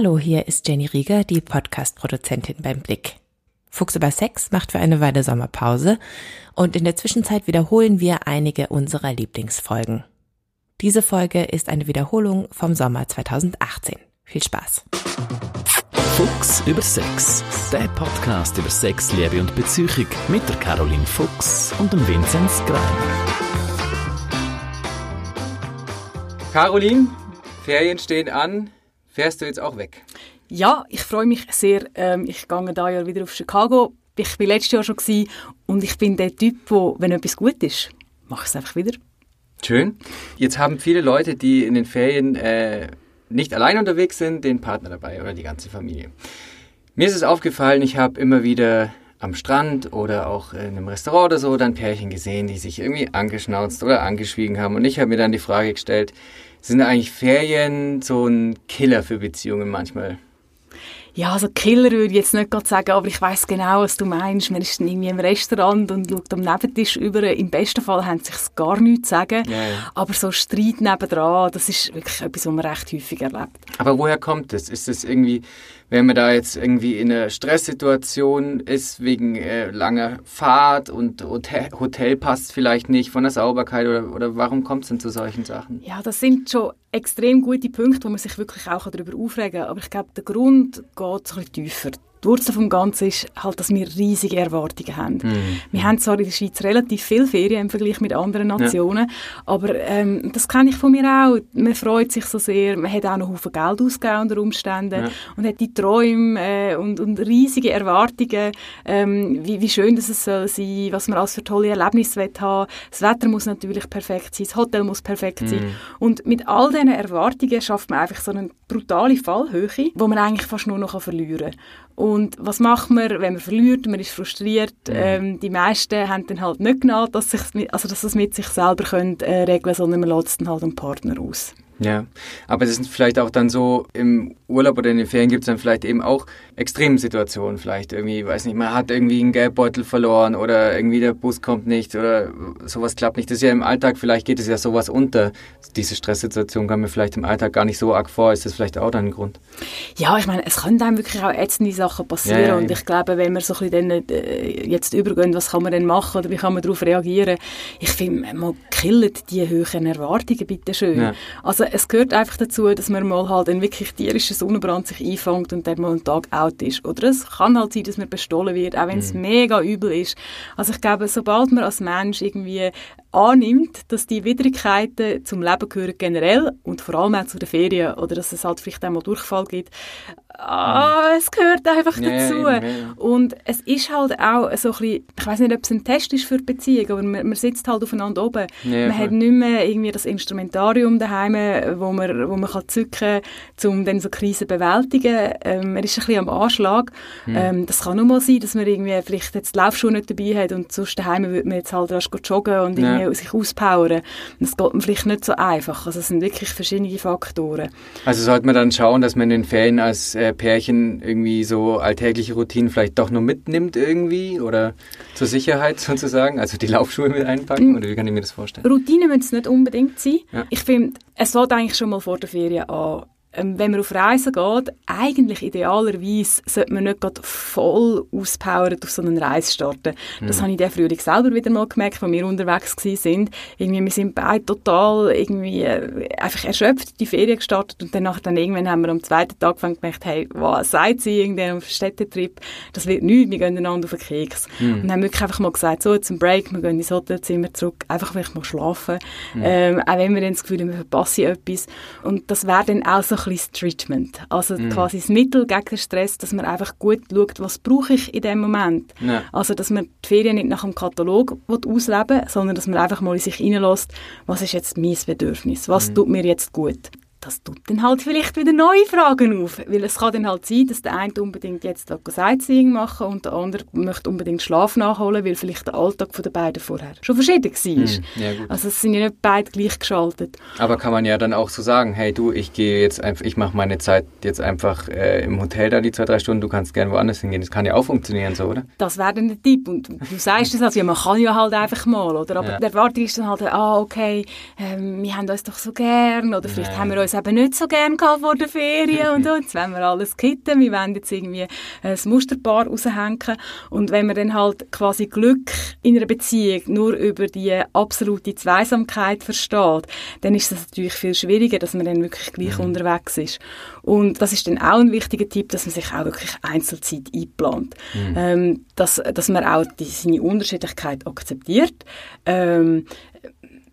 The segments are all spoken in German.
Hallo, hier ist Jenny Rieger, die Podcast-Produzentin beim Blick. Fuchs über Sex macht für eine Weile Sommerpause und in der Zwischenzeit wiederholen wir einige unserer Lieblingsfolgen. Diese Folge ist eine Wiederholung vom Sommer 2018. Viel Spaß. Fuchs über Sex, der Podcast über Sex, Liebe und Beziehung mit der Caroline Fuchs und dem Vinzenz Greiner. Caroline, Ferien stehen an. Fährst du jetzt auch weg? Ja, ich freue mich sehr. Ähm, ich gehe da ja wieder auf Chicago. Ich war letztes Jahr schon gewesen, und ich bin der Typ, wo, wenn etwas gut ist, mache es einfach wieder. Schön. Jetzt haben viele Leute, die in den Ferien äh, nicht allein unterwegs sind, den Partner dabei oder die ganze Familie. Mir ist es aufgefallen, ich habe immer wieder am Strand oder auch in einem Restaurant oder so dann Pärchen gesehen, die sich irgendwie angeschnauzt oder angeschwiegen haben. Und ich habe mir dann die Frage gestellt, sind eigentlich Ferien so ein Killer für Beziehungen manchmal? Ja, also Killer würde ich jetzt nicht gerade sagen, aber ich weiß genau, was du meinst. Man ist dann irgendwie im Restaurant und schaut am Nebentisch über. Im besten Fall haben sie sich gar nichts zu sagen. Ja, ja. Aber so Streit nebendran, das ist wirklich etwas, was man recht häufig erlebt. Aber woher kommt das? Ist das irgendwie wenn man da jetzt irgendwie in einer Stresssituation ist wegen äh, langer Fahrt und Hotel, Hotel, passt vielleicht nicht von der Sauberkeit oder, oder warum kommt es denn zu solchen Sachen? Ja, das sind schon extrem gute Punkte, wo man sich wirklich auch darüber aufregen kann. Aber ich glaube, der Grund geht ein bisschen tiefer die Wurzel vom Ganzen ist halt, dass wir riesige Erwartungen haben. Mhm. Wir haben zwar in der Schweiz relativ viel Ferien im Vergleich mit anderen Nationen, ja. aber ähm, das kenne ich von mir auch. Man freut sich so sehr, man hat auch noch Haufen Geld ausgegeben unter Umständen ja. und hat die Träume äh, und, und riesige Erwartungen, ähm, wie, wie schön das es soll sein, was man als für tolle Erlebnisse haben Das Wetter muss natürlich perfekt sein, das Hotel muss perfekt mhm. sein und mit all diesen Erwartungen schafft man einfach so eine brutale Fallhöhe, wo man eigentlich fast nur noch verlieren kann. Und was macht man, wenn man verliert? Man ist frustriert. Ähm, die meisten haben dann halt nicht genau, dass, also dass sie es mit sich selber können, äh, regeln sondern man lässt dann halt einen Partner aus. Ja, aber das ist vielleicht auch dann so, im Urlaub oder in den Ferien gibt es dann vielleicht eben auch Extremsituationen, vielleicht irgendwie, weiß nicht, man hat irgendwie einen Geldbeutel verloren oder irgendwie der Bus kommt nicht oder sowas klappt nicht. Das ist ja im Alltag, vielleicht geht es ja sowas unter. Diese Stresssituation kann mir vielleicht im Alltag gar nicht so arg vor. Ist das vielleicht auch dann ein Grund? Ja, ich meine, es können dann wirklich auch ätzende Sachen passieren ja, ja, und ich glaube, wenn wir so ein bisschen dann, äh, jetzt übergehen, was kann man denn machen oder wie kann man darauf reagieren? Ich finde, man killt die höheren Erwartungen, bitte schön. Ja. Also es gehört einfach dazu, dass man mal halt einen wirklich tierischen Sonnenbrand sich einfängt und dann mal einen Tag out ist. Oder es kann halt sein, dass man bestohlen wird, auch wenn es mhm. mega übel ist. Also ich glaube, sobald man als Mensch irgendwie annimmt, dass die Widrigkeiten zum Leben gehören generell und vor allem auch zu den Ferien oder dass es halt vielleicht einmal Durchfall gibt, ah, es gehört einfach dazu. Ja, ja, ja. Und es ist halt auch so ein bisschen, ich weiß nicht, ob es ein Test ist für die Beziehung, aber man, man sitzt halt aufeinander oben. man hat nicht mehr irgendwie das Instrumentarium daheim, wo man, wo man kann zücken kann, um dann so Krisen zu bewältigen. Ähm, man ist ein bisschen am Anschlag. Hm. Ähm, das kann nur mal sein, dass man irgendwie vielleicht jetzt die Laufschuhe nicht dabei hat und sonst daheim würde man jetzt halt rasch joggen und irgendwie sich auspowern. Das geht man vielleicht nicht so einfach. Also es sind wirklich verschiedene Faktoren. Also sollte man dann schauen, dass man in den Ferien als äh, Pärchen irgendwie so alltägliche Routinen vielleicht doch nur mitnimmt irgendwie oder zur Sicherheit sozusagen? Also die Laufschuhe mit einpacken oder wie kann ich mir das vorstellen? Routinen müssen es nicht unbedingt sein. Ja. Ich finde, es fängt eigentlich schon mal vor der Ferien an wenn man auf Reisen geht, eigentlich idealerweise sollte man nicht voll auspowert auf so eine Reise starten. Das mhm. habe ich den Frühling selber wieder mal gemerkt, als wir unterwegs waren. Irgendwie, wir sind beide total irgendwie äh, einfach erschöpft die Ferien gestartet und danach dann irgendwann haben wir am zweiten Tag gemerkt, hey, was seid ihr irgendwie auf Städtetrip? Das wird nichts, wir gehen einander auf den Keks. Mhm. Und haben wirklich einfach mal gesagt, so, jetzt ein Break, wir gehen ins Hotelzimmer zurück, einfach vielleicht mal schlafen. Mhm. Ähm, auch wenn wir dann das Gefühl haben, wir verpassen etwas. Und das wäre dann auch so ein bisschen Treatment. Also mm. quasi das Mittel gegen den Stress, dass man einfach gut schaut, was brauche ich in dem Moment. Ja. Also dass man die Ferien nicht nach dem Katalog ausleben sondern dass man einfach mal in sich hineinlässt, was ist jetzt mein Bedürfnis, was mm. tut mir jetzt gut das tut dann halt vielleicht wieder neue Fragen auf. Weil es kann dann halt sein, dass der eine unbedingt jetzt Sightseeing machen und der andere möchte unbedingt Schlaf nachholen, weil vielleicht der Alltag von den beiden vorher schon verschieden war. Hm, ja, also es sind ja nicht beide gleich geschaltet. Aber kann man ja dann auch so sagen, hey du, ich gehe jetzt einfach, ich mache meine Zeit jetzt einfach äh, im Hotel da die zwei, drei Stunden, du kannst gerne woanders hingehen. Das kann ja auch funktionieren so, oder? Das wäre dann der Tipp. Und du sagst es also, ja, man kann ja halt einfach mal, oder? Aber ja. der Erwartung ist dann halt, ah, okay, ähm, wir haben uns doch so gern, oder vielleicht ja. haben wir uns uns eben nicht so gerne vor der Ferien und so. Jetzt wollen wir alles kitten, wir wollen jetzt irgendwie ein Musterpaar raushängen. Und wenn man dann halt quasi Glück in einer Beziehung nur über die absolute Zweisamkeit versteht, dann ist es natürlich viel schwieriger, dass man dann wirklich gleich mhm. unterwegs ist. Und das ist dann auch ein wichtiger Tipp, dass man sich auch wirklich Einzelzeit einplant. Mhm. Ähm, dass, dass man auch die, seine Unterschiedlichkeit akzeptiert. Ähm,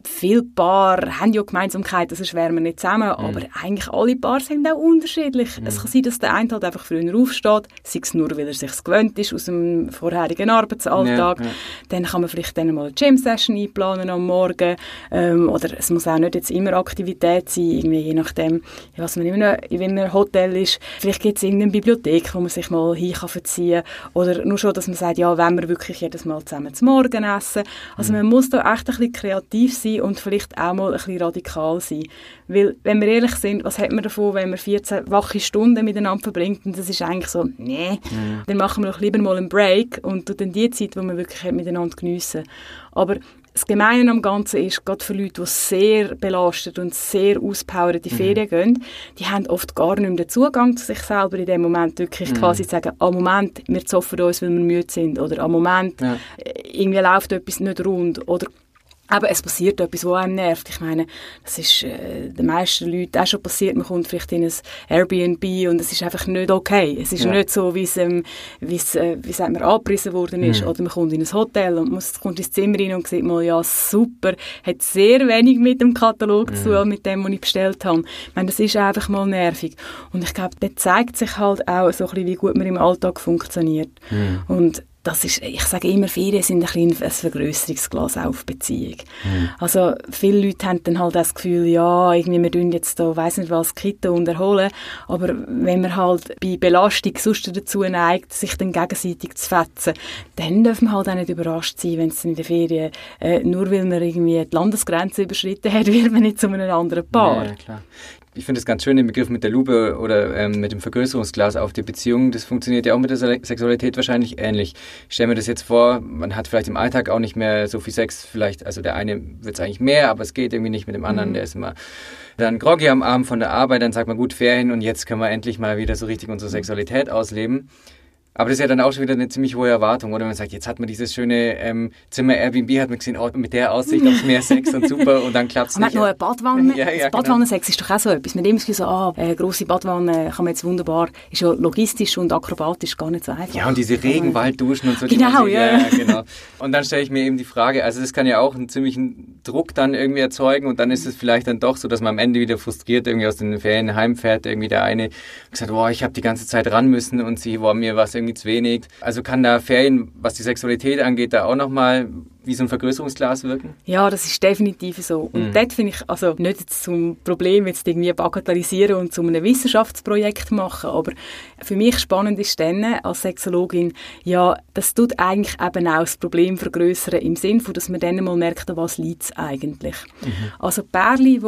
viele Paar haben ja Gemeinsamkeiten, sonst wären wir nicht zusammen, mhm. aber eigentlich alle Paar sind auch unterschiedlich. Mhm. Es kann sein, dass der eine halt einfach früher aufsteht, sei es nur, weil er sich gewöhnt ist aus dem vorherigen Arbeitsalltag. Ja, ja. Dann kann man vielleicht dann mal eine Gym-Session einplanen am Morgen ähm, oder es muss auch nicht jetzt immer Aktivität sein, irgendwie je nachdem, was man in einem, in einem Hotel ist. Vielleicht gibt es irgendeine Bibliothek, wo man sich mal hin kann verziehen oder nur schon, dass man sagt, ja, wenn wir wirklich jedes Mal zusammen zum Morgen essen. Also mhm. man muss da echt ein bisschen kreativ sein und vielleicht auch mal ein bisschen radikal sein. Weil, wenn wir ehrlich sind, was hat man davon, wenn man 14 wache Stunden miteinander verbringt und das ist eigentlich so, nee, mhm. dann machen wir doch lieber mal einen Break und dann die Zeit, wo wir wirklich miteinander geniessen. Aber das Gemeine am Ganzen ist, gerade für Leute, die sehr belastet und sehr auspowert in die mhm. Ferien gehen, die haben oft gar nicht mehr den Zugang zu sich selber in dem Moment, wirklich mhm. quasi zu sagen, am Moment, wir zoffen uns, weil wir müde sind, oder am Moment, ja. irgendwie läuft etwas nicht rund, oder aber es passiert etwas, was einem nervt. Ich meine, das ist äh, den meisten Leuten auch schon passiert. Man kommt vielleicht in ein Airbnb und es ist einfach nicht okay. Es ist ja. nicht so, wie es, ähm, wie es, äh, wie sagt man, abgerissen worden ist. Mhm. Oder man kommt in ein Hotel und muss, kommt ins Zimmer rein und sieht mal, ja, super, hat sehr wenig mit dem Katalog mhm. zu tun, mit dem, was ich bestellt habe. Ich meine, das ist einfach mal nervig. Und ich glaube, da zeigt sich halt auch so ein bisschen, wie gut man im Alltag funktioniert. Mhm. Und das ist, ich sage immer, Ferien sind ein, bisschen ein Vergrößerungsglas auf Beziehung. Mhm. Also viele Leute haben dann halt das Gefühl, ja, irgendwie wir tun jetzt da, weiss nicht was, kitten und erholen, aber wenn man halt bei Belastung sonst dazu neigt, sich dann gegenseitig zu fetzen, dann dürfen wir halt auch nicht überrascht sein, wenn es in der Ferien, äh, nur weil man irgendwie die Landesgrenze überschritten hat, wird man nicht zu einem anderen Paar. Ja, klar ich finde es ganz schön, den Begriff mit der Lupe oder ähm, mit dem Vergrößerungsglas auf die Beziehung. Das funktioniert ja auch mit der Sexualität wahrscheinlich ähnlich. Ich stelle mir das jetzt vor, man hat vielleicht im Alltag auch nicht mehr so viel Sex. Vielleicht, also der eine wird es eigentlich mehr, aber es geht irgendwie nicht mit dem anderen. Mhm. Der ist immer dann groggy am Abend von der Arbeit. Dann sagt man, gut, Ferien und jetzt können wir endlich mal wieder so richtig unsere Sexualität ausleben. Aber das ist ja dann auch schon wieder eine ziemlich hohe Erwartung, oder? Man sagt, jetzt hat man dieses schöne ähm, Zimmer Airbnb, hat man gesehen, oh, mit der Aussicht aufs Meer Sex und super und dann klappt es nicht. Man hat noch eine Badwanne. ja, ja, genau. Badwannensex ist doch auch so etwas. Mit dem ist so, ah, eine grosse Badwanne kann man jetzt wunderbar, ist ja logistisch und akrobatisch gar nicht so einfach. Ja, und diese Regenwaldduschen und so. Genau, ja. ja. genau. Und dann stelle ich mir eben die Frage, also das kann ja auch einen ziemlichen Druck dann irgendwie erzeugen und dann ist es vielleicht dann doch so, dass man am Ende wieder frustriert irgendwie aus den Ferien heimfährt, irgendwie der eine gesagt, boah, ich habe die ganze Zeit ran müssen und sie, boah, mir was irgendwie zu wenig. Also kann da Ferien, was die Sexualität angeht, da auch nochmal wie so ein Vergrößerungsglas wirken? Ja, das ist definitiv so. Und mhm. dort finde ich, also nicht zum Problem jetzt irgendwie bagatellisieren und zu einem Wissenschaftsprojekt machen, aber für mich spannend ist dann als Sexologin, ja, das tut eigentlich eben auch das Problem vergrößern im Sinn von, dass man dann mal merkt, was liegt es eigentlich. Mhm. Also Pärchen, die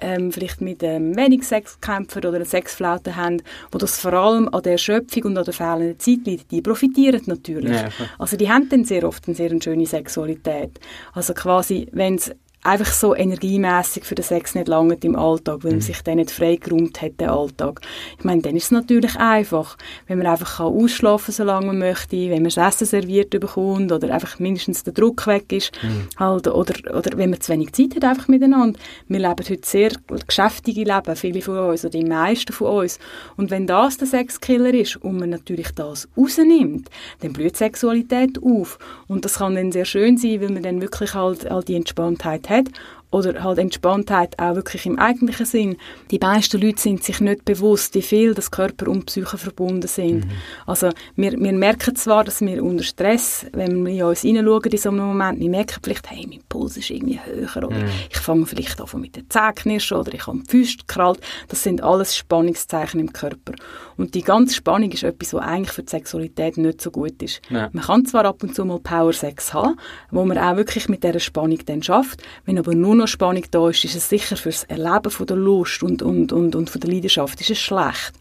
ähm, vielleicht mit ähm, wenig Sexkämpfer oder einer Sexflaute haben, wo das vor allem an der Erschöpfung und an der fehlenden Zeit liegt, die profitieren natürlich. Ja, also die haben dann sehr oft eine sehr schöne Sexualität. Also quasi, wenn es einfach so energiemäßig für den Sex nicht lange im Alltag, weil man mhm. sich dann nicht freigeräumt hat, den Alltag. Ich meine, dann ist es natürlich einfach, wenn man einfach kann ausschlafen solange man möchte, wenn man das Essen serviert bekommt oder einfach mindestens der Druck weg ist, mhm. halt, oder, oder wenn man zu wenig Zeit hat einfach miteinander. Wir leben heute sehr geschäftige Leben, viele von uns oder die meisten von uns. Und wenn das der Sexkiller ist und man natürlich das rausnimmt, dann blüht Sexualität auf. Und das kann dann sehr schön sein, weil man dann wirklich halt, halt die Entspanntheit hat oder halt Entspanntheit auch wirklich im eigentlichen Sinn. Die meisten Leute sind sich nicht bewusst, wie viel das Körper und Psyche verbunden sind. Mhm. Also wir, wir merken zwar, dass wir unter Stress, wenn wir in uns hineinschauen in so einem Moment, wir merken vielleicht, hey, mein Puls ist irgendwie höher oder mhm. ich fange vielleicht an mit den Zähnen oder ich habe die Füße gekrallt. Das sind alles Spannungszeichen im Körper. Und die ganze Spannung ist etwas, was eigentlich für die Sexualität nicht so gut ist. Ja. Man kann zwar ab und zu mal Power-Sex haben, wo man auch wirklich mit dieser Spannung dann schafft, wenn aber nur noch Spannung da ist, ist es sicher fürs Erleben von der Lust und, und, und, und von der Leidenschaft ist es schlecht.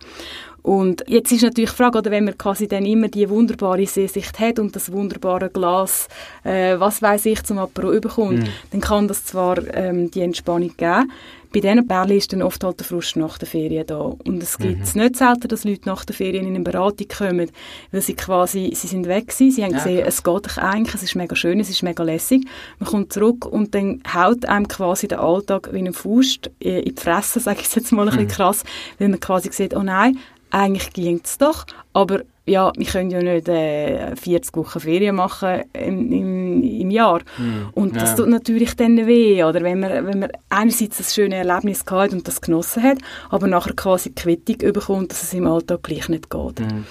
Und jetzt ist natürlich die Frage, oder wenn man quasi dann immer die wunderbare Sehsicht hat und das wunderbare Glas, äh, was weiß ich, zum Apero überkommt, mm. dann kann das zwar ähm, die Entspannung geben. bei diesen Pärchen ist dann oft halt der Frust nach der Ferien da. Und es gibt es mhm. nicht selten, dass Leute nach der Ferien in eine Beratung kommen, weil sie quasi, sie sind weg gewesen, sie haben ja, gesehen, klar. es geht eigentlich, es ist mega schön, es ist mega lässig. Man kommt zurück und dann haut einem quasi der Alltag wie eine Faust in die Fresse, sage ich jetzt mal ein bisschen mhm. krass, weil man quasi sieht, oh nein, eigentlich ging es doch, aber ja, wir können ja nicht äh, 40 Wochen Ferien machen im, im, im Jahr. Mm, und das ja. tut natürlich dann weh, oder? Wenn man, wenn man einerseits das schöne Erlebnis gehabt und das genossen hat, aber nachher quasi Quittung bekommt, dass es im Alltag gleich nicht geht. Mm.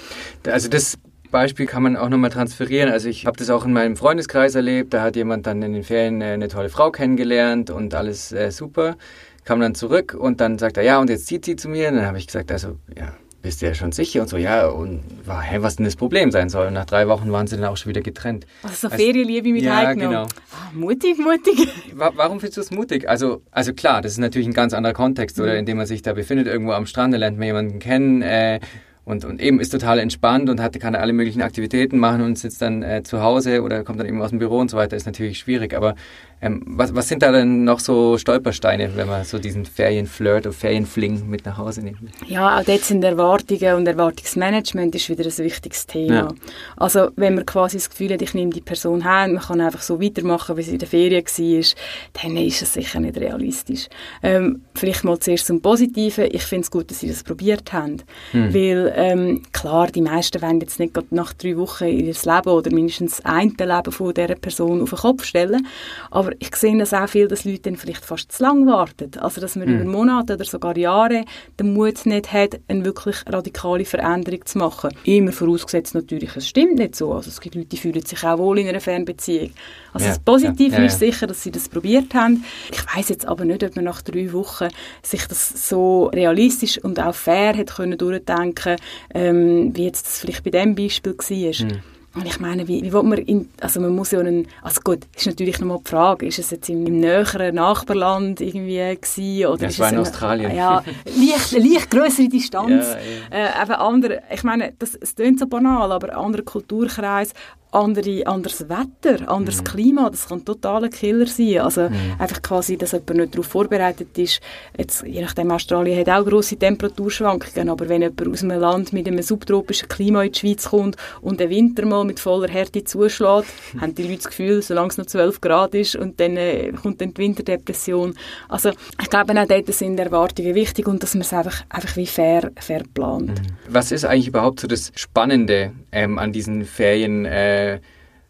Also das Beispiel kann man auch nochmal transferieren. Also ich habe das auch in meinem Freundeskreis erlebt. Da hat jemand dann in den Ferien eine tolle Frau kennengelernt und alles äh, super. Kam dann zurück und dann sagt er, ja, und jetzt zieht sie zu mir. Und dann habe ich gesagt, also ja, bist du ja schon sicher und so, ja, und war, hä, was denn das Problem sein soll. Und nach drei Wochen waren sie dann auch schon wieder getrennt. Also so also, Ferienliebe mit ja, genau. Ah, mutig, mutig. Warum findest du es mutig? Also, also klar, das ist natürlich ein ganz anderer Kontext, oder mhm. in dem man sich da befindet, irgendwo am Strand, da lernt man jemanden kennen, äh, und, und eben ist total entspannt und hat, kann alle möglichen Aktivitäten machen und sitzt dann äh, zu Hause oder kommt dann eben aus dem Büro und so weiter, ist natürlich schwierig. Aber ähm, was, was sind da denn noch so Stolpersteine, wenn man so diesen Ferienflirt oder Ferienfling mit nach Hause nimmt? Ja, auch dort sind Erwartungen und Erwartungsmanagement ist wieder ein wichtiges Thema. Ja. Also wenn man quasi das Gefühl hat, ich nehme die Person her, man kann einfach so weitermachen, wie sie in der Ferien war, dann ist es sicher nicht realistisch. Ähm, vielleicht mal zuerst zum Positiven. Ich finde es gut, dass sie das probiert haben. Hm. Weil ähm, klar, die meisten wollen jetzt nicht nach drei Wochen ihr Leben oder mindestens ein Leben von dieser Person auf den Kopf stellen. Aber aber ich sehe das auch viel, dass Leute dann vielleicht fast zu lang warten. Also, dass man mm. über Monate oder sogar Jahre den Mut nicht hat, eine wirklich radikale Veränderung zu machen. Immer vorausgesetzt natürlich, es stimmt nicht so. Also, es gibt Leute, die fühlen sich auch wohl in einer Fernbeziehung. Also, ja. das Positive ja. Ja, ist sicher, dass sie das probiert haben. Ich weiß jetzt aber nicht, ob man nach drei Wochen sich das so realistisch und auch fair hat können durchdenken, ähm, wie jetzt das vielleicht bei dem Beispiel war. Mm. Und ich meine, wie, wie will man in, also man muss ja einen, also gut, ist natürlich nochmal die Frage, ist es jetzt im, im näheren Nachbarland irgendwie gewesen, oder das ist war es in Australien. Ja, leicht, leicht größere Distanz. Ja, ja. Äh, andere, ich meine, das, es klingt so banal, aber andere Kulturkreis, andere, anderes Wetter, anderes mhm. Klima, das kann total ein Killer sein. Also mhm. einfach quasi, dass jemand nicht darauf vorbereitet ist. Jetzt, je nachdem, Australien hat auch grosse Temperaturschwankungen, aber wenn jemand aus einem Land mit einem subtropischen Klima in die Schweiz kommt und der Winter mal mit voller Härte zuschlägt, haben die Leute das Gefühl, solange es noch 12 Grad ist und dann äh, kommt dann die Winterdepression. Also ich glaube, auch dort sind Erwartungen wichtig und dass man es einfach, einfach wie fair, fair plant. Mhm. Was ist eigentlich überhaupt so das Spannende ähm, an diesen Ferien äh,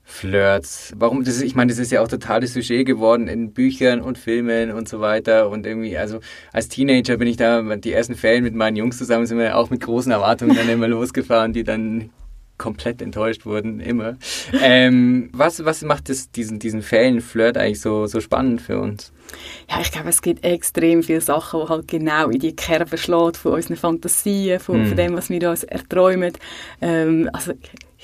Flirts. Warum? Das ich meine, das ist ja auch totales Sujet geworden in Büchern und Filmen und so weiter. Und irgendwie, also als Teenager bin ich da, die ersten Ferien mit meinen Jungs zusammen sind wir auch mit großen Erwartungen dann immer losgefahren, die dann komplett enttäuscht wurden, immer. Ähm, was, was macht das, diesen, diesen Fällen-Flirt eigentlich so, so spannend für uns? Ja, ich glaube, es gibt extrem viele Sachen, die halt genau in die Kerbe schlägt von unseren Fantasien, von, mm. von dem, was wir uns erträumen. Ähm, also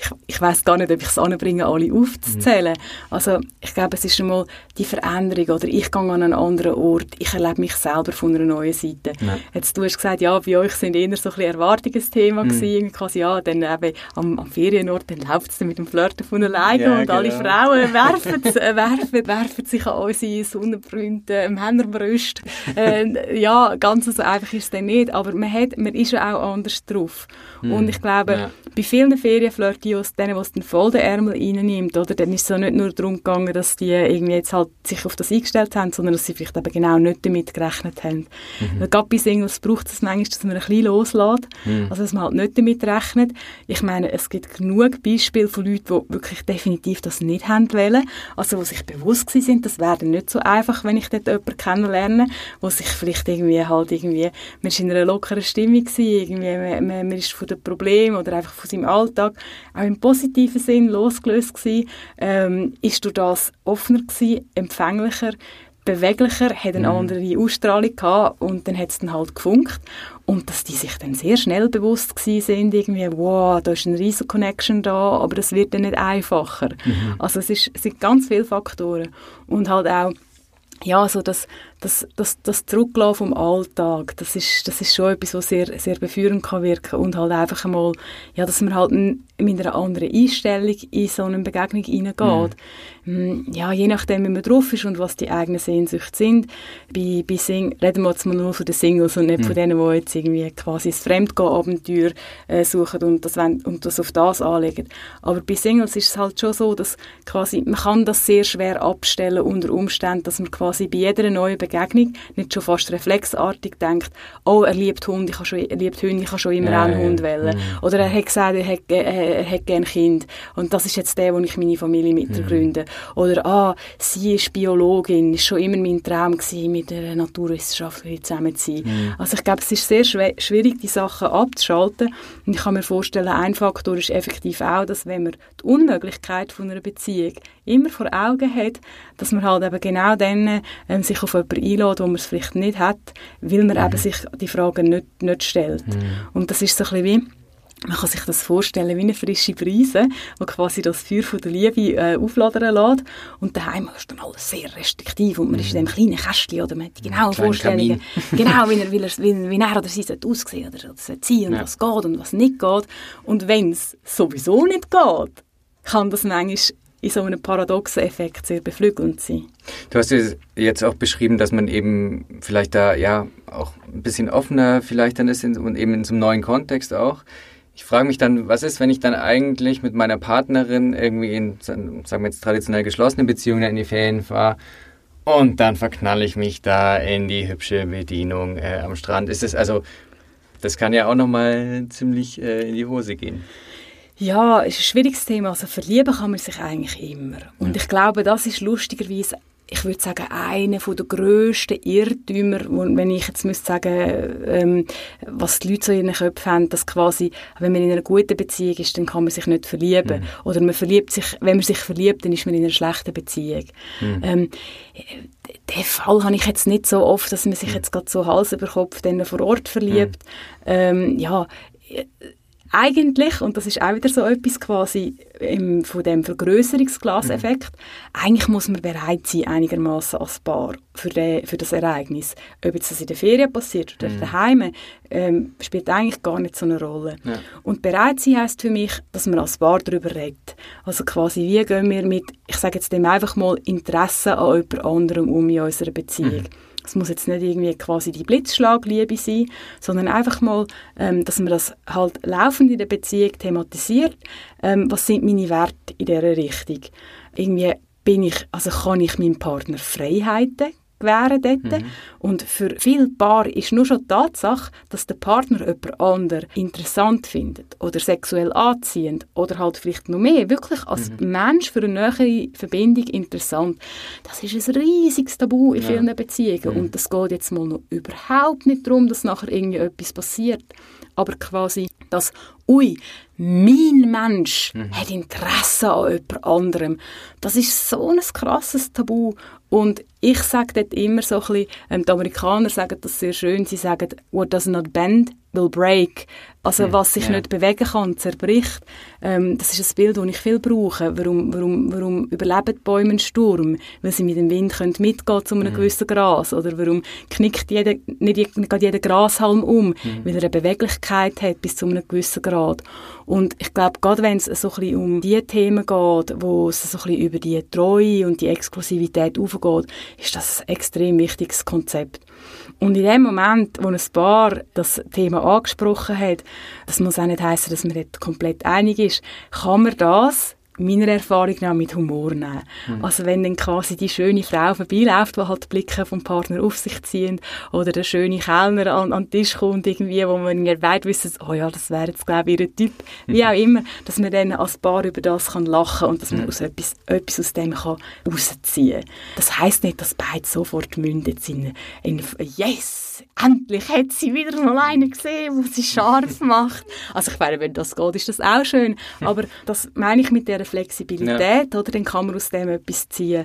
ich, ich weiß gar nicht, ob ich es anbringe, alle aufzuzählen. Mhm. Also ich glaube, es ist schon mal die Veränderung oder ich gehe an einen anderen Ort, ich erlebe mich selber von einer neuen Seite. Ja. Jetzt, du hast gesagt, ja, bei euch sind eher so ein bisschen Erwartungsthema mhm. gewesen, quasi, ja, dann eben am, am Ferienort, dann läuft es mit dem Flirten von alleine ja, und genau. alle Frauen werfen, äh, werfen, werfen sich an unsere sonnenbrünten Männerbrüste. äh, ja, ganz so einfach ist es dann nicht, aber man, hat, man ist ja auch anders drauf. Mhm. Und ich glaube, ja. bei vielen Ferienflirten Videos, denen, was den voll den Ärmel reinnimmt, oder? Dann ist es so nicht nur darum gegangen, dass die irgendwie jetzt halt sich auf das eingestellt haben, sondern dass sie vielleicht eben genau nicht damit gerechnet haben. Mhm. Weil gerade bei Singles braucht es manchmal, dass man ein bisschen loslässt, mhm. also dass man halt nicht damit rechnet. Ich meine, es gibt genug Beispiele von Leuten, die wirklich definitiv das nicht haben wollen, also die sich bewusst sind, das wäre nicht so einfach, wenn ich dort jemanden kennenlerne, wo sich vielleicht irgendwie halt irgendwie, man ist in einer lockeren Stimmung gewesen, irgendwie, man, man, man ist von dem Problem oder einfach von seinem Alltag auch im positiven Sinn losgelöst gewesen, ähm, ist durch das offener gewesen, empfänglicher, beweglicher, hat eine mhm. andere Ausstrahlung gehabt und dann hat es dann halt gefunkt und dass die sich dann sehr schnell bewusst gewesen sind, irgendwie, wow, da ist eine riesige Connection da, aber das wird dann nicht einfacher. Mhm. Also es, ist, es sind ganz viele Faktoren und halt auch ja, so das, das, das, das Zurücklassen vom Alltag, das ist, das ist schon etwas, was sehr, sehr beführend kann wirken und halt einfach einmal, ja, dass man halt mit einer anderen Einstellung in so eine Begegnung hineingeht. Mhm. Ja, je nachdem, wie man drauf ist und was die eigenen Sehnsüchte sind. Bei, bei Sing reden wir jetzt mal nur von den Singles und nicht mhm. von denen, die jetzt irgendwie quasi das Fremdgehen-Abenteuer äh, suchen und das, und das auf das anlegen. Aber bei Singles ist es halt schon so, dass quasi, man kann das sehr schwer abstellen unter Umständen, dass man quasi bei jeder neuen Begegnung nicht schon fast reflexartig denkt, oh, er liebt Hund, ich habe schon, er liebt Hunde, ich habe schon immer ja, einen Hund wählen. Mhm. Oder er hat gesagt, er hat, er, hat gerne Kind und das ist jetzt der, wo ich meine Familie mit mhm. gründe. Oder, ah, sie ist Biologin, ist schon immer mein Traum gewesen, mit einer Naturwissenschaftlerin zusammen zu sein. Mhm. Also ich glaube, es ist sehr schwierig, die Sachen abzuschalten und ich kann mir vorstellen, ein Faktor ist effektiv auch, dass wenn man die Unmöglichkeit von einer Beziehung immer vor Augen hat, dass man halt eben genau dann ähm, sich auf jemanden einlädt, wo man es vielleicht nicht hat, weil man mhm. eben sich die Fragen nicht, nicht stellt. Mhm. Und das ist so ein bisschen wie man kann sich das vorstellen wie eine frische Brise, die quasi das Feuer von der Liebe äh, aufladern lässt. Und daheim ist dann alles sehr restriktiv und man mhm. ist in diesem kleinen Kästchen oder man hat die genauen Vorstellungen. genau, wie er, wie, er, wie, wie er oder sie aussehen oder, oder sein und ja. was geht und was nicht geht. Und wenn es sowieso nicht geht, kann das manchmal in so einem paradoxen Effekt sehr beflügelnd sein. Du hast jetzt auch beschrieben, dass man eben vielleicht da ja auch ein bisschen offener vielleicht dann ist und eben in so einem neuen Kontext auch. Ich frage mich dann, was ist, wenn ich dann eigentlich mit meiner Partnerin irgendwie in, sagen wir jetzt traditionell geschlossene Beziehungen in die Ferien fahre und dann verknalle ich mich da in die hübsche Bedienung äh, am Strand. Ist es also, das kann ja auch nochmal ziemlich äh, in die Hose gehen. Ja, ist ein schwieriges Thema. Also verlieben kann man sich eigentlich immer. Und ich glaube, das ist lustigerweise ich würde sagen, einer der grössten Irrtümer, wenn ich jetzt müsste sagen, ähm, was die Leute so in ihren Köpfen haben, dass quasi, wenn man in einer guten Beziehung ist, dann kann man sich nicht verlieben. Mhm. Oder man verliebt sich, wenn man sich verliebt, dann ist man in einer schlechten Beziehung. Mhm. Ähm, den Fall habe ich jetzt nicht so oft, dass man sich mhm. jetzt gerade so Hals über Kopf dann vor Ort verliebt. Mhm. Ähm, ja, eigentlich, und das ist auch wieder so etwas quasi im, von dem Vergrößerungsglaseffekt, mhm. eigentlich muss man bereit sein, einigermaßen als Paar für, den, für das Ereignis. Ob jetzt das in der Ferien passiert oder mhm. daheim, ähm, spielt eigentlich gar nicht so eine Rolle. Ja. Und bereit sein heisst für mich, dass man als Paar darüber redet. Also quasi, wie gehen wir mit, ich sage jetzt dem einfach mal, Interesse an jemand anderem um in unserer Beziehung. Mhm. Es muss jetzt nicht irgendwie quasi die Blitzschlagliebe sein, sondern einfach mal, ähm, dass man das halt laufend in der Beziehung thematisiert. Ähm, was sind meine Werte in dieser Richtung? Irgendwie bin ich, also kann ich meinem Partner Freiheiten gewähren dort. Mhm. Und für viele Paare ist nur schon die Tatsache, dass der Partner jemand anderen interessant findet oder sexuell anziehend oder halt vielleicht noch mehr, wirklich als mhm. Mensch für eine nähere Verbindung interessant. Das ist ein riesiges Tabu in ja. vielen Beziehungen. Mhm. Und es geht jetzt mal noch überhaupt nicht darum, dass nachher irgendwie etwas passiert. Aber quasi das, ui, mein Mensch mhm. hat Interesse an jemand anderem. Das ist so ein krasses Tabu. Und ich sage dort immer so ein bisschen, ähm, die Amerikaner sagen das sehr schön, sie sagen, what does not bend will break. Also hm, was sich yeah. nicht bewegen kann, zerbricht. Ähm, das ist ein Bild, das ich viel brauche. Warum, warum, warum überleben die Bäume einen Sturm? Weil sie mit dem Wind können mitgehen zu einem mm. gewissen Gras. Oder warum knickt jeder, nicht jeder Grashalm um? Mm. Weil er eine Beweglichkeit hat bis zu einem gewissen Grad. Und ich glaube, gerade wenn es so ein bisschen um die Themen geht, wo es so ein bisschen über die Treue und die Exklusivität aufgeht, ist das ein extrem wichtiges Konzept. Und in dem Moment, wo ein Paar das Thema angesprochen hat, das muss auch nicht heißen, dass man dort komplett einig ist, kann man das meiner Erfahrung nach mit Humor nehmen. Mhm. Also wenn dann quasi die schöne Frau vorbeiläuft, die halt die Blicke vom Partner auf sich zieht, oder der schöne Kellner an, an den Tisch kommt, irgendwie, wo man ja weit wissen, oh ja, das wäre jetzt glaube ich ihr Typ, wie auch immer, dass man dann als Paar über das kann lachen und dass man mhm. aus etwas, etwas aus dem kann rausziehen. Das heißt nicht, dass beide sofort mündet in, in Yes, endlich hat sie wieder mal einen gesehen, wo sie scharf macht. Also ich meine, wenn das geht, ist das auch schön. Aber das meine ich mit der Flexibilität, ja. oder? Dann kann man aus dem etwas ziehen.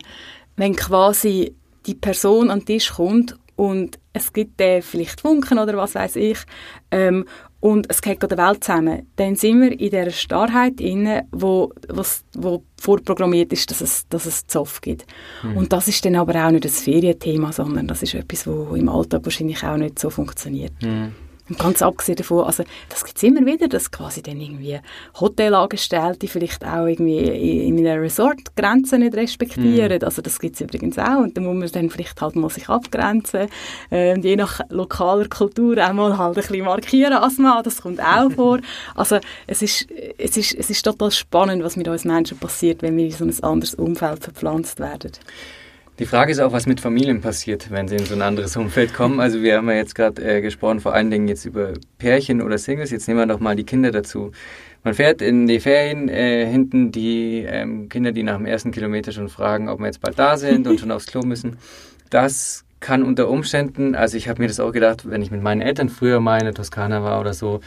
Wenn quasi die Person an den Tisch kommt und es gibt äh, vielleicht Funken oder was weiß ich ähm, und es geht gerade die Welt zusammen, dann sind wir in dieser Starrheit inne, wo, was, wo vorprogrammiert ist, dass es, dass es Zoff gibt. Mhm. Und das ist dann aber auch nicht das Ferienthema, sondern das ist etwas, wo im Alltag wahrscheinlich auch nicht so funktioniert. Mhm. Und ganz abgesehen davon, also das gibt es immer wieder, dass quasi dann irgendwie Hotelangestellte vielleicht auch irgendwie in einem Resort Grenzen nicht respektieren. Mm. Also das gibt es übrigens auch und da muss man dann vielleicht halt mal sich abgrenzen äh, und je nach lokaler Kultur auch mal halt ein bisschen markieren als Mann, das kommt auch vor. Also es ist, es, ist, es ist total spannend, was mit uns Menschen passiert, wenn wir in so ein anderes Umfeld verpflanzt werden. Die Frage ist auch, was mit Familien passiert, wenn sie in so ein anderes Umfeld kommen. Also wir haben ja jetzt gerade äh, gesprochen, vor allen Dingen jetzt über Pärchen oder Singles. Jetzt nehmen wir doch mal die Kinder dazu. Man fährt in die Ferien, äh, hinten die ähm, Kinder, die nach dem ersten Kilometer schon fragen, ob wir jetzt bald da sind und schon aufs Klo müssen. Das kann unter Umständen, also ich habe mir das auch gedacht, wenn ich mit meinen Eltern früher mal in der Toskana war oder so,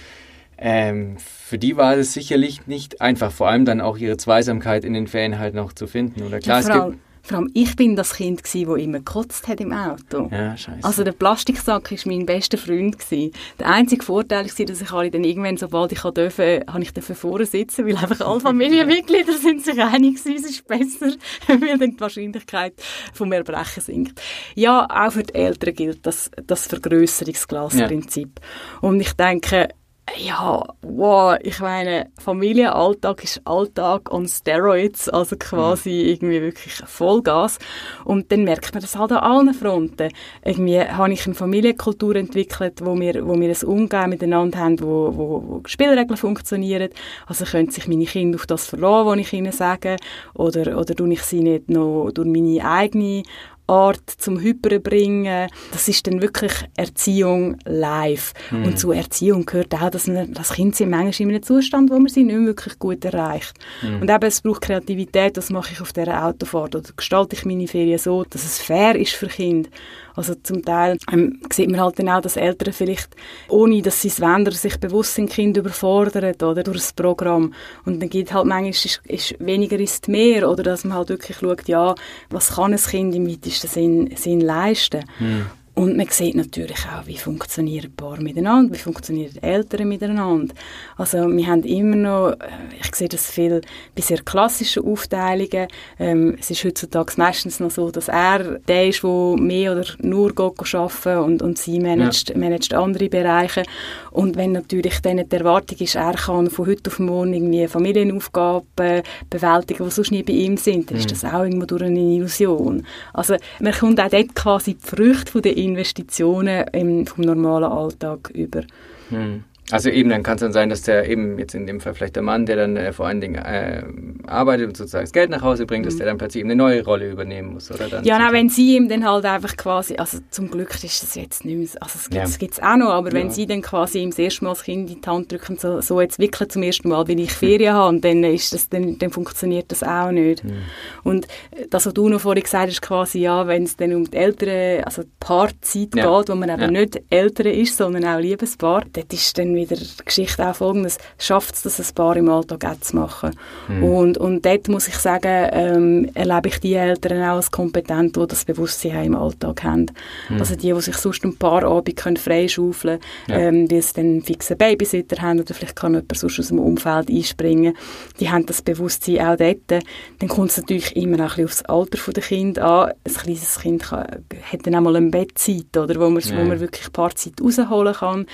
ähm, für die war es sicherlich nicht einfach, vor allem dann auch ihre Zweisamkeit in den Ferien halt noch zu finden. Oder klar, es gibt vor allem, ich bin das Kind, das immer gekotzt hat im Auto. Ja, scheiße. Also der Plastiksack war mein bester Freund. Gewesen. Der einzige Vorteil war, dass ich alle dann irgendwann, sobald ich durfte, habe ich vorne sitzen, weil einfach alle Familienmitglieder sind sich einig waren, es ist besser, weil dann die Wahrscheinlichkeit vom Erbrechen sinkt. Ja, auch für die Eltern gilt das, das Vergrößerungsglasprinzip. Ja. Und ich denke, ja, wow, ich meine, Familienalltag ist Alltag on Steroids, also quasi mhm. irgendwie wirklich Vollgas. Und dann merkt man das halt an allen Fronten. Irgendwie habe ich eine Familienkultur entwickelt, wo wir, wo wir ein Umgehen miteinander haben, wo, wo, wo Spielregeln funktionieren. Also können sich meine Kinder auf das verlassen, was ich ihnen sage, oder, oder tue ich sie nicht noch durch meine eigene Art zum Hypern bringen. Das ist dann wirklich Erziehung live. Mhm. Und zur Erziehung gehört auch, dass man, das Kind sind manchmal in einem Zustand, wo man sie nicht wirklich gut erreicht. Mhm. Und eben, es braucht Kreativität, das mache ich auf dieser Autofahrt. Oder gestalte ich meine Ferien so, dass es fair ist für Kinder. Also zum Teil ähm, sieht man halt dann auch, dass Eltern vielleicht, ohne dass sie es wollen, sich bewusst sind, Kind überfordern oder durch das Programm. Und dann geht halt manchmal, ist, ist weniger ist mehr oder dass man halt wirklich schaut, ja, was kann ein Kind im weitesten Sinn, Sinn leisten. Mhm. Und man sieht natürlich auch, wie funktionieren Paare miteinander, wie funktionieren Eltern miteinander. Also wir haben immer noch, äh, ich sehe das viel bei sehr klassischen Aufteilungen. Ähm, es ist heutzutage meistens noch so, dass er der ist, der mehr oder nur geht arbeiten und, und sie managt, ja. managt andere Bereiche. Und wenn natürlich dann die Erwartung ist, er kann von heute auf morgen irgendwie Familienaufgaben bewältigen, die sonst nie bei ihm sind, dann mhm. ist das auch irgendwo durch eine Illusion. Also man kommt auch dort quasi die Früchte von der Investitionen im, vom normalen Alltag über. Hm. Also eben, dann kann es dann sein, dass der eben jetzt in dem Fall vielleicht der Mann, der dann äh, vor allen Dingen äh, arbeitet und sozusagen das Geld nach Hause bringt, mhm. dass der dann plötzlich eine neue Rolle übernehmen muss, oder? Dann ja, na, wenn sie ihm dann halt einfach quasi, also zum Glück ist das jetzt nicht mehr, also es gibt es ja. auch noch, aber ja. wenn sie dann quasi ihm das erste Mal das Kind in die Hand drücken, so, so jetzt wirklich zum ersten Mal, weil ich Ferien habe, und dann ist das, dann, dann funktioniert das auch nicht. Mhm. Und das, was du noch vorhin gesagt hast, quasi, ja, wenn es dann um die ältere, also die Paarzeit ja. geht, wo man eben nicht ältere ist, sondern auch Liebespaar, dort ist dann wieder die Geschichte auch folgendes, schafft es, das ein Paar im Alltag auch zu machen. Mhm. Und, und dort muss ich sagen, ähm, erlebe ich die Eltern auch als kompetent, die das Bewusstsein im Alltag haben. Mhm. Also die, die sich sonst ein paar Abend können freischaufeln können, ja. ähm, die dann einen fixen Babysitter haben oder vielleicht kann jemand sonst aus dem Umfeld einspringen, die haben das Bewusstsein auch dort. Dann kommt es natürlich immer auch ein bisschen aufs Alter der Kind an. Ein kleines Kind kann, hat dann auch mal eine Bettzeit, oder, wo man, ja. wo man wirklich Paarzeit rausholen kann.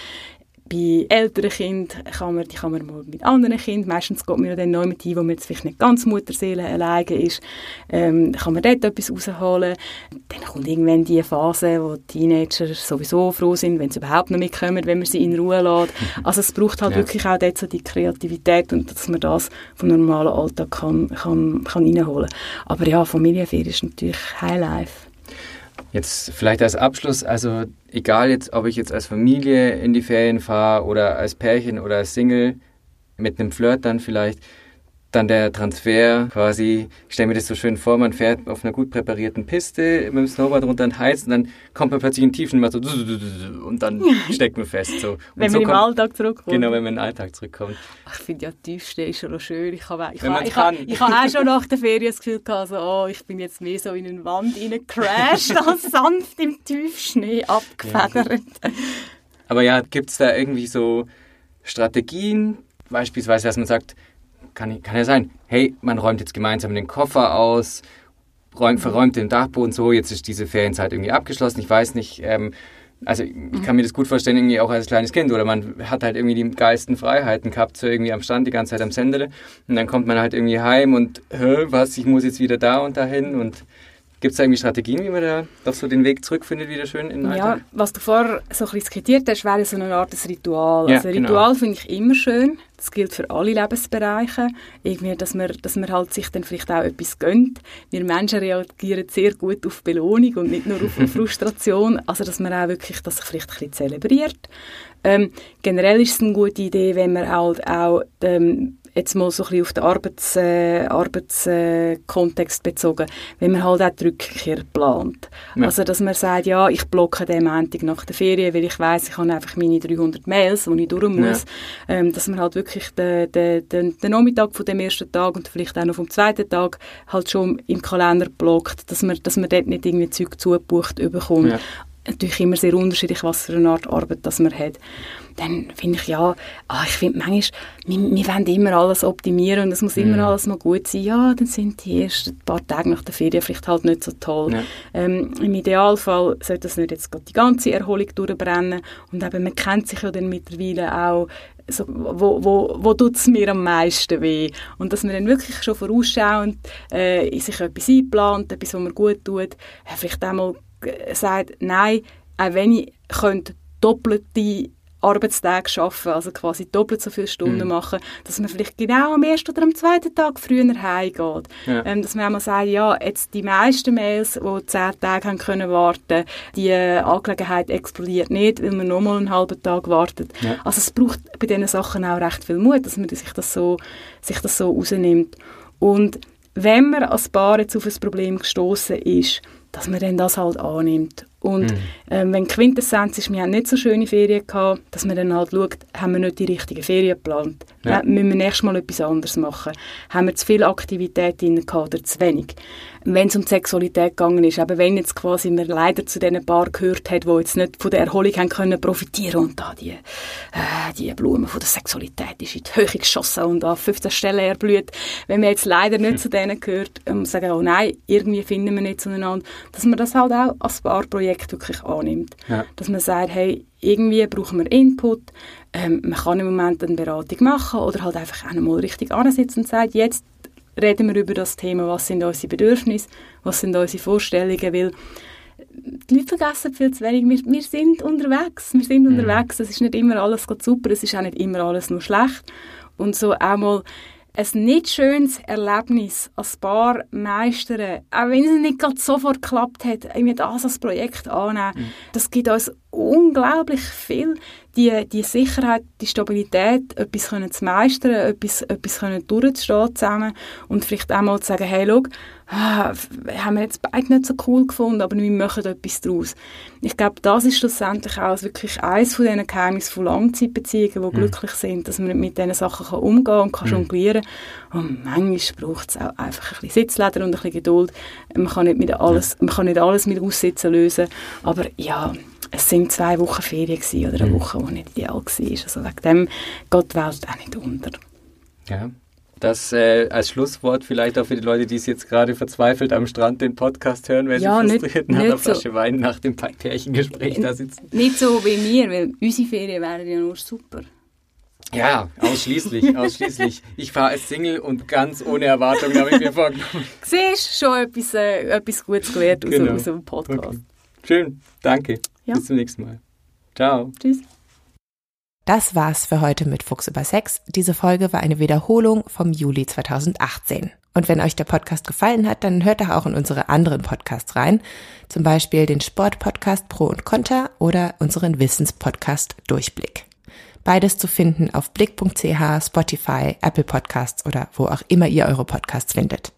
Bei älteren Kindern kann man, die kann man mal mit anderen Kindern, meistens geht man dann neu mit ein, wo man jetzt vielleicht nicht ganz Mutterseele alleine ist, ähm, kann man dort etwas rausholen. Dann kommt irgendwann die Phase, wo die Teenager sowieso froh sind, wenn sie überhaupt noch mitkommen, wenn man sie in Ruhe lässt. Also es braucht halt ja. wirklich auch dort so die Kreativität und dass man das vom normalen Alltag kann, kann, kann reinholen. Aber ja, Familienferien ist natürlich Highlife. Jetzt vielleicht als Abschluss, also egal jetzt, ob ich jetzt als Familie in die Ferien fahre oder als Pärchen oder als Single mit einem Flirt dann vielleicht, dann der Transfer quasi, ich stelle mir das so schön vor, man fährt auf einer gut präparierten Piste mit dem Snowboard runter und heizt und dann kommt man plötzlich in Tiefen und so und dann steckt man fest. So. Und wenn so man kommt, im Alltag zurückkommt. Genau, wenn man in den Alltag zurückkommt. Ich finde ja, Tiefste ist schon schön. Ich habe ich ha, ich ha, ich ha auch schon nach der Ferien das Gefühl gehabt, so, oh, ich bin jetzt mehr so in eine Wand reingecrashed als sanft im Tiefschnee abgefedert. Ja. Aber ja, gibt es da irgendwie so Strategien, beispielsweise, dass man sagt, kann, kann ja sein, hey, man räumt jetzt gemeinsam den Koffer aus, räumt, verräumt den Dachboden so, jetzt ist diese Ferienzeit irgendwie abgeschlossen, ich weiß nicht, ähm, also ich kann mir das gut vorstellen, irgendwie auch als kleines Kind. Oder man hat halt irgendwie die geilsten Freiheiten gehabt, so irgendwie am Stand die ganze Zeit am Sendele. Und dann kommt man halt irgendwie heim und, was, ich muss jetzt wieder da und dahin. Und Gibt es irgendwie Strategien, wie man da doch so den Weg zurückfindet, wieder schön in den Alltag? Ja, was du vorher so ein bisschen skizziert hast, wäre so eine Art Ritual. Ja, also ein genau. Ritual finde ich immer schön. Das gilt für alle Lebensbereiche. Irgendwie, dass man, dass man halt sich dann vielleicht auch etwas gönnt. Wir Menschen reagieren sehr gut auf Belohnung und nicht nur auf Frustration. Also, dass man auch wirklich das vielleicht ein bisschen zelebriert. Ähm, generell ist es eine gute Idee, wenn man halt auch ähm, jetzt mal so ein bisschen auf den Arbeits, äh, Arbeitskontext äh, bezogen, wenn man halt auch die Rückkehr plant. Ja. Also, dass man sagt, ja, ich blocke den Montag nach der Ferien, weil ich weiß, ich habe einfach meine 300 Mails, die ich durch muss. Ja. Ähm, dass man halt wirklich den, den, den, den Nachmittag von dem ersten Tag und vielleicht auch noch vom zweiten Tag halt schon im Kalender blockt, dass man, dass man dort nicht irgendwie Zeug zugebucht bekommt. Ja natürlich immer sehr unterschiedlich, was für eine Art Arbeit das man hat. Dann finde ich, ja, ah, ich finde manchmal, wir, wir wollen immer alles optimieren und es muss immer mm. alles mal gut sein. Ja, dann sind die ersten paar Tage nach der Ferien vielleicht halt nicht so toll. Ja. Ähm, Im Idealfall sollte das nicht jetzt die ganze Erholung durchbrennen und eben, man kennt sich ja dann mittlerweile auch so, wo, wo, wo tut es mir am meisten weh? Und dass man dann wirklich schon vorausschauend äh, sich etwas einplant, etwas, was mir gut tut, äh, vielleicht einmal sagt, nein, auch wenn ich könnte doppelte Arbeitstage arbeiten, also quasi doppelt so viele Stunden mhm. machen, dass man vielleicht genau am ersten oder am zweiten Tag früher heimgeht. Ja. Ähm, dass man einmal sagt, ja, jetzt die meisten Mails, die zehn Tage haben können warten, die Angelegenheit explodiert nicht, weil man nochmal einen halben Tag wartet. Ja. Also es braucht bei diesen Sachen auch recht viel Mut, dass man sich das so, sich das so rausnimmt. Und wenn man als Paar jetzt auf ein Problem gestoßen ist, dass man dann das halt annimmt. Und mhm. ähm, wenn Quintessenz ist, wir haben nicht so schöne Ferien gehabt, dass man dann halt schaut, haben wir nicht die richtigen Ferien geplant? Ja. müssen wir nächstes Mal etwas anderes machen? Haben wir zu viel Aktivität drin gehabt oder zu wenig? Wenn es um die Sexualität gegangen ist, aber wenn jetzt quasi man leider zu diesen Paar gehört hat, die jetzt nicht von der Erholung haben können profitieren und da die, äh, die Blume von der Sexualität ist in die Höhe geschossen und an 15 Stellen erblüht. Wenn man jetzt leider nicht zu denen gehört und sagen, oh nein, irgendwie finden wir nicht zueinander, dass man das halt auch als Paarprojekt wirklich annimmt. Ja. Dass man sagt, hey, irgendwie brauchen wir Input, ähm, man kann im Moment eine Beratung machen oder halt einfach einmal richtig ansitzen und sagt, jetzt reden wir über das Thema, was sind unsere Bedürfnisse, was sind unsere Vorstellungen, weil die Leute vergessen viel zu wenig, wir, wir sind unterwegs, wir sind mhm. unterwegs, es ist nicht immer alles super, es ist auch nicht immer alles nur schlecht und so einmal ein nicht schönes Erlebnis als Paar meistern, auch wenn es nicht gerade sofort geklappt hat, irgendwie das als Projekt annehmen, mhm. das gibt uns unglaublich viel, die, die Sicherheit, die Stabilität, etwas können zu meistern, etwas, etwas können durchzustehen zusammen und vielleicht auch mal zu sagen, hey, schau, ah, haben wir jetzt beide nicht so cool gefunden, aber wir machen etwas daraus. Ich glaube, das ist schlussendlich auch wirklich eines von diesen Geheimnissen von Langzeitbeziehungen, die mhm. glücklich sind, dass man mit diesen Sachen kann umgehen und kann mhm. jonglieren und manchmal braucht es auch einfach ein bisschen Sitzleder und ein bisschen Geduld. Man kann nicht, mit alles, man kann nicht alles mit Aussitzen lösen, aber ja, es sind zwei Wochen Ferien gewesen, oder eine mhm. Woche, die nicht ideal war. Also wegen dem geht die Welt auch nicht unter. Ja. Das äh, als Schlusswort vielleicht auch für die Leute, die es jetzt gerade verzweifelt am Strand den Podcast hören, weil ja, sie frustriert nach einer Flasche so. Wein nach dem Pärchengespräch da sitzen. Nicht so wie mir, weil unsere Ferien wären ja nur super. Ja, ausschließlich, ausschließlich. Ich fahre als Single und ganz ohne Erwartung habe ich mir vorgenommen. Siehst schon etwas, äh, etwas Gutes gelernt aus, genau. aus dem Podcast. Okay. Schön, danke. Ja. Bis zum nächsten Mal. Ciao. Tschüss. Das war's für heute mit Fuchs über Sex. Diese Folge war eine Wiederholung vom Juli 2018. Und wenn euch der Podcast gefallen hat, dann hört doch auch in unsere anderen Podcasts rein. Zum Beispiel den Sportpodcast Pro und Contra oder unseren Wissenspodcast Durchblick. Beides zu finden auf blick.ch, Spotify, Apple Podcasts oder wo auch immer ihr eure Podcasts findet.